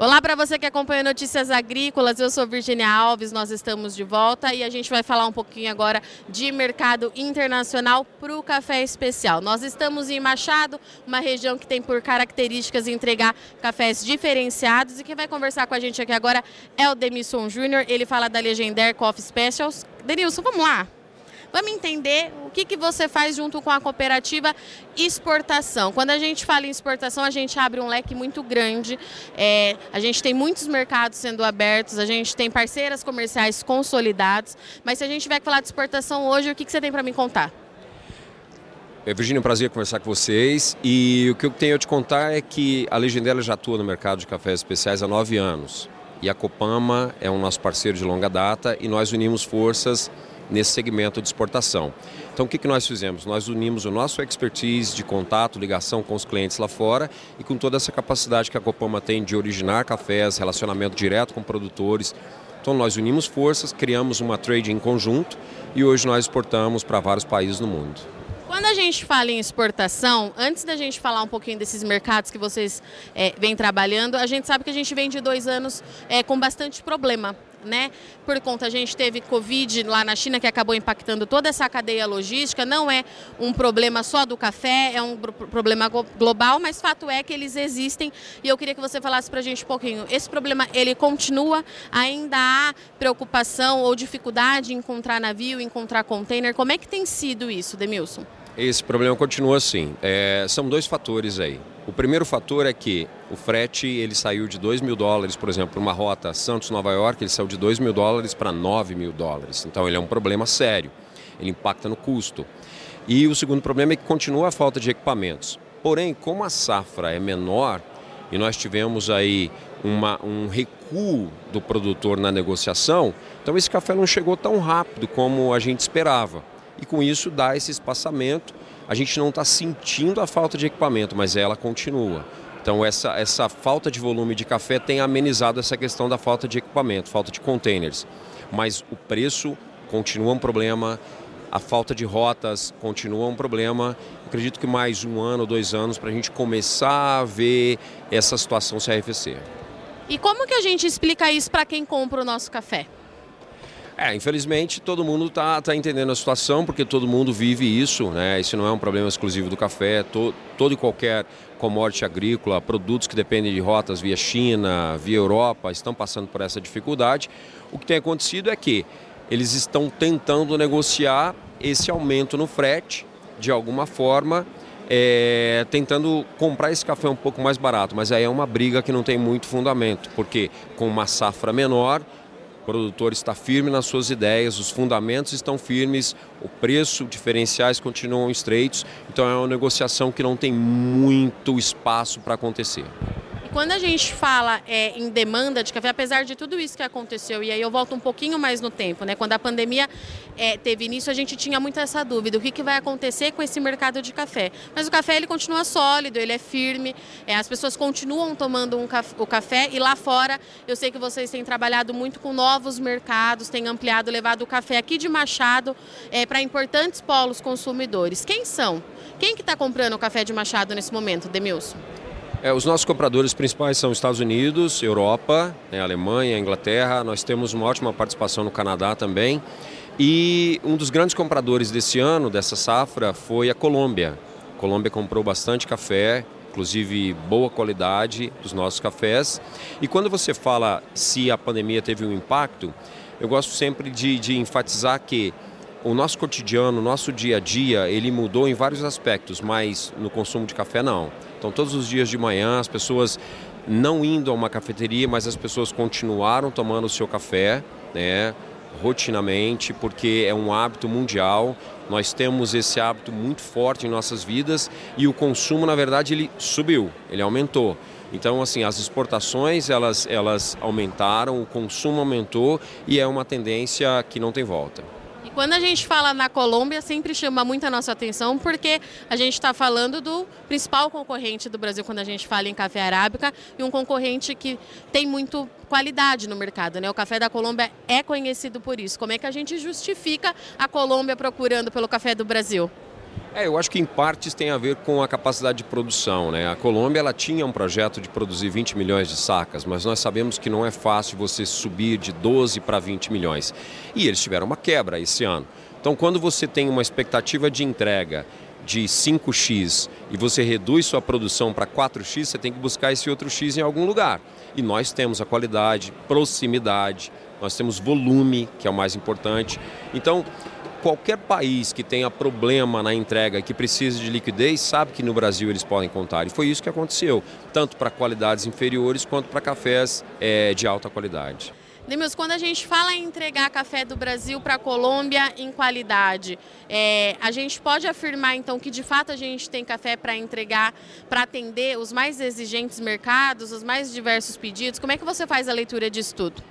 Olá para você que acompanha Notícias Agrícolas, eu sou Virginia Alves, nós estamos de volta e a gente vai falar um pouquinho agora de mercado internacional para o café especial. Nós estamos em Machado, uma região que tem por características entregar cafés diferenciados e quem vai conversar com a gente aqui agora é o Demilson Júnior, ele fala da Legendary Coffee Specials. Denilson, vamos lá? Vamos entender o que, que você faz junto com a cooperativa exportação. Quando a gente fala em exportação, a gente abre um leque muito grande. É, a gente tem muitos mercados sendo abertos, a gente tem parceiras comerciais consolidados. Mas se a gente tiver que falar de exportação hoje, o que, que você tem para me contar? É, Virginia, um prazer conversar com vocês. E o que eu tenho a te contar é que a Legendela já atua no mercado de cafés especiais há nove anos. E a Copama é um nosso parceiro de longa data e nós unimos forças nesse segmento de exportação. Então, o que, que nós fizemos? Nós unimos o nosso expertise de contato, ligação com os clientes lá fora e com toda essa capacidade que a Copama tem de originar cafés, relacionamento direto com produtores. Então, nós unimos forças, criamos uma trade em conjunto e hoje nós exportamos para vários países no mundo. Quando a gente fala em exportação, antes da gente falar um pouquinho desses mercados que vocês é, vêm trabalhando, a gente sabe que a gente vem de dois anos é, com bastante problema né? Por conta a gente teve Covid lá na China que acabou impactando toda essa cadeia logística. Não é um problema só do café, é um problema global, mas fato é que eles existem. E eu queria que você falasse para a gente um pouquinho. Esse problema ele continua? Ainda há preocupação ou dificuldade em encontrar navio, encontrar container? Como é que tem sido isso, Demilson? Esse problema continua assim. É, são dois fatores aí. O primeiro fator é que o frete ele saiu de 2 mil dólares, por exemplo, uma rota Santos-Nova York, ele saiu de 2 mil dólares para 9 mil dólares. Então ele é um problema sério, ele impacta no custo. E o segundo problema é que continua a falta de equipamentos. Porém, como a safra é menor e nós tivemos aí uma, um recuo do produtor na negociação, então esse café não chegou tão rápido como a gente esperava e com isso dá esse espaçamento. A gente não está sentindo a falta de equipamento, mas ela continua. Então essa, essa falta de volume de café tem amenizado essa questão da falta de equipamento, falta de containers. Mas o preço continua um problema, a falta de rotas continua um problema. Acredito que mais um ano, dois anos para a gente começar a ver essa situação se arrefecer. E como que a gente explica isso para quem compra o nosso café? É, infelizmente todo mundo está tá entendendo a situação, porque todo mundo vive isso, né? Isso não é um problema exclusivo do café, to, todo e qualquer commodity agrícola, produtos que dependem de rotas via China, via Europa, estão passando por essa dificuldade. O que tem acontecido é que eles estão tentando negociar esse aumento no frete, de alguma forma, é, tentando comprar esse café um pouco mais barato, mas aí é uma briga que não tem muito fundamento, porque com uma safra menor, produtor está firme nas suas ideias, os fundamentos estão firmes, o preço, diferenciais continuam estreitos, então é uma negociação que não tem muito espaço para acontecer. Quando a gente fala é, em demanda de café, apesar de tudo isso que aconteceu, e aí eu volto um pouquinho mais no tempo, né? Quando a pandemia é, teve início, a gente tinha muito essa dúvida, o que, que vai acontecer com esse mercado de café. Mas o café ele continua sólido, ele é firme, é, as pessoas continuam tomando um café, o café e lá fora eu sei que vocês têm trabalhado muito com novos mercados, têm ampliado, levado o café aqui de Machado é, para importantes polos consumidores. Quem são? Quem que está comprando o café de Machado nesse momento, Demilson? É, os nossos compradores principais são Estados Unidos, Europa, né, Alemanha, Inglaterra. Nós temos uma ótima participação no Canadá também. E um dos grandes compradores desse ano, dessa safra, foi a Colômbia. A Colômbia comprou bastante café, inclusive boa qualidade dos nossos cafés. E quando você fala se a pandemia teve um impacto, eu gosto sempre de, de enfatizar que o nosso cotidiano, o nosso dia a dia, ele mudou em vários aspectos, mas no consumo de café não. Então, todos os dias de manhã, as pessoas não indo a uma cafeteria, mas as pessoas continuaram tomando o seu café, né? rotinamente, porque é um hábito mundial. Nós temos esse hábito muito forte em nossas vidas e o consumo, na verdade, ele subiu, ele aumentou. Então, assim, as exportações elas, elas aumentaram, o consumo aumentou e é uma tendência que não tem volta. Quando a gente fala na Colômbia, sempre chama muito a nossa atenção, porque a gente está falando do principal concorrente do Brasil quando a gente fala em café arábica e um concorrente que tem muito qualidade no mercado. Né? O café da Colômbia é conhecido por isso. Como é que a gente justifica a Colômbia procurando pelo café do Brasil? É, eu acho que em partes tem a ver com a capacidade de produção. Né? A Colômbia ela tinha um projeto de produzir 20 milhões de sacas, mas nós sabemos que não é fácil você subir de 12 para 20 milhões. E eles tiveram uma quebra esse ano. Então, quando você tem uma expectativa de entrega de 5x e você reduz sua produção para 4x, você tem que buscar esse outro x em algum lugar. E nós temos a qualidade, proximidade, nós temos volume, que é o mais importante. Então, qualquer país que tenha problema na entrega, que precise de liquidez, sabe que no Brasil eles podem contar. E foi isso que aconteceu, tanto para qualidades inferiores quanto para cafés é, de alta qualidade. Demils, quando a gente fala em entregar café do Brasil para a Colômbia em qualidade, é, a gente pode afirmar então que de fato a gente tem café para entregar, para atender os mais exigentes mercados, os mais diversos pedidos? Como é que você faz a leitura disso tudo?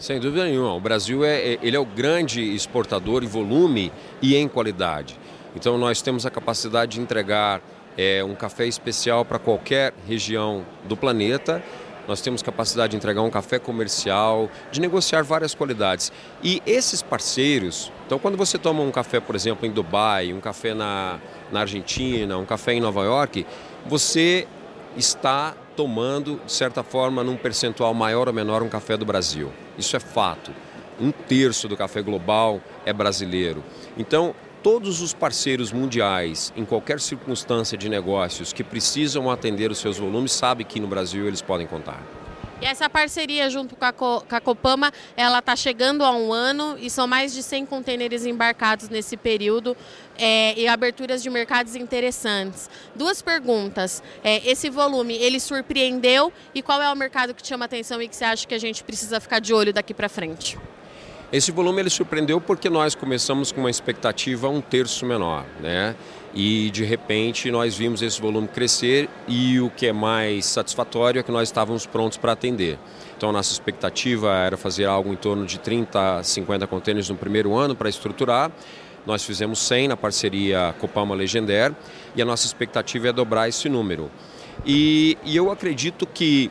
Sem dúvida nenhuma. O Brasil é, é, ele é o grande exportador em volume e em qualidade. Então nós temos a capacidade de entregar é, um café especial para qualquer região do planeta. Nós temos capacidade de entregar um café comercial, de negociar várias qualidades. E esses parceiros, então quando você toma um café, por exemplo, em Dubai, um café na, na Argentina, um café em Nova York, você está tomando, de certa forma, num percentual maior ou menor, um café do Brasil. Isso é fato. Um terço do café global é brasileiro. Então, todos os parceiros mundiais, em qualquer circunstância de negócios, que precisam atender os seus volumes, sabem que no Brasil eles podem contar. E essa parceria junto com a, Co com a Copama, ela está chegando a um ano e são mais de 100 contêineres embarcados nesse período é, e aberturas de mercados interessantes. Duas perguntas. É, esse volume, ele surpreendeu e qual é o mercado que chama atenção e que você acha que a gente precisa ficar de olho daqui para frente? Esse volume ele surpreendeu porque nós começamos com uma expectativa um terço menor, né? E de repente nós vimos esse volume crescer e o que é mais satisfatório é que nós estávamos prontos para atender. Então nossa expectativa era fazer algo em torno de 30, 50 contêineres no primeiro ano para estruturar. Nós fizemos 100 na parceria Copama Legender e a nossa expectativa é dobrar esse número. E, e eu acredito que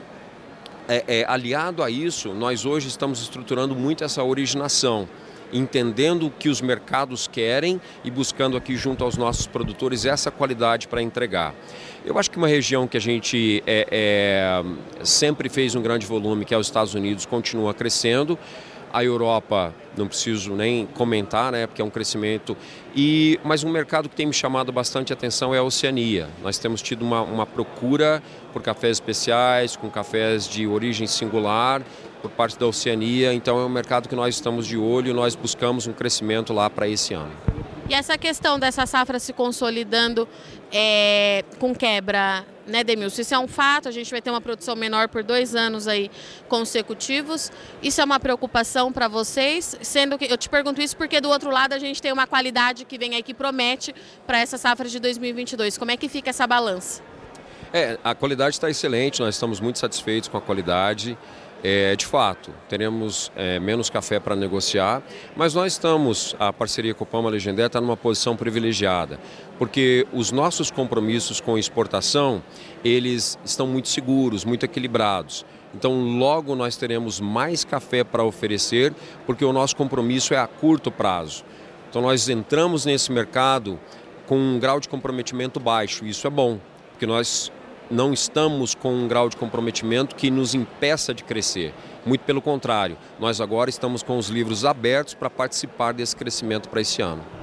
é, é, aliado a isso, nós hoje estamos estruturando muito essa originação, entendendo o que os mercados querem e buscando aqui junto aos nossos produtores essa qualidade para entregar. Eu acho que uma região que a gente é, é sempre fez um grande volume, que é os Estados Unidos, continua crescendo. A Europa, não preciso nem comentar, né, porque é um crescimento. E, mas um mercado que tem me chamado bastante atenção é a Oceania. Nós temos tido uma, uma procura por cafés especiais, com cafés de origem singular, por parte da Oceania. Então é um mercado que nós estamos de olho nós buscamos um crescimento lá para esse ano. E essa questão dessa safra se consolidando é, com quebra, né, Demilson? Isso é um fato, a gente vai ter uma produção menor por dois anos aí consecutivos. Isso é uma preocupação para vocês? Sendo que eu te pergunto isso porque do outro lado a gente tem uma qualidade que vem aí que promete para essa safra de 2022. Como é que fica essa balança? É, a qualidade está excelente, nós estamos muito satisfeitos com a qualidade. É, de fato, teremos é, menos café para negociar, mas nós estamos, a parceria com o Pama Legendé está numa posição privilegiada, porque os nossos compromissos com exportação, eles estão muito seguros, muito equilibrados. Então, logo nós teremos mais café para oferecer, porque o nosso compromisso é a curto prazo. Então, nós entramos nesse mercado com um grau de comprometimento baixo, isso é bom, porque nós não estamos com um grau de comprometimento que nos impeça de crescer. Muito pelo contrário, nós agora estamos com os livros abertos para participar desse crescimento para esse ano.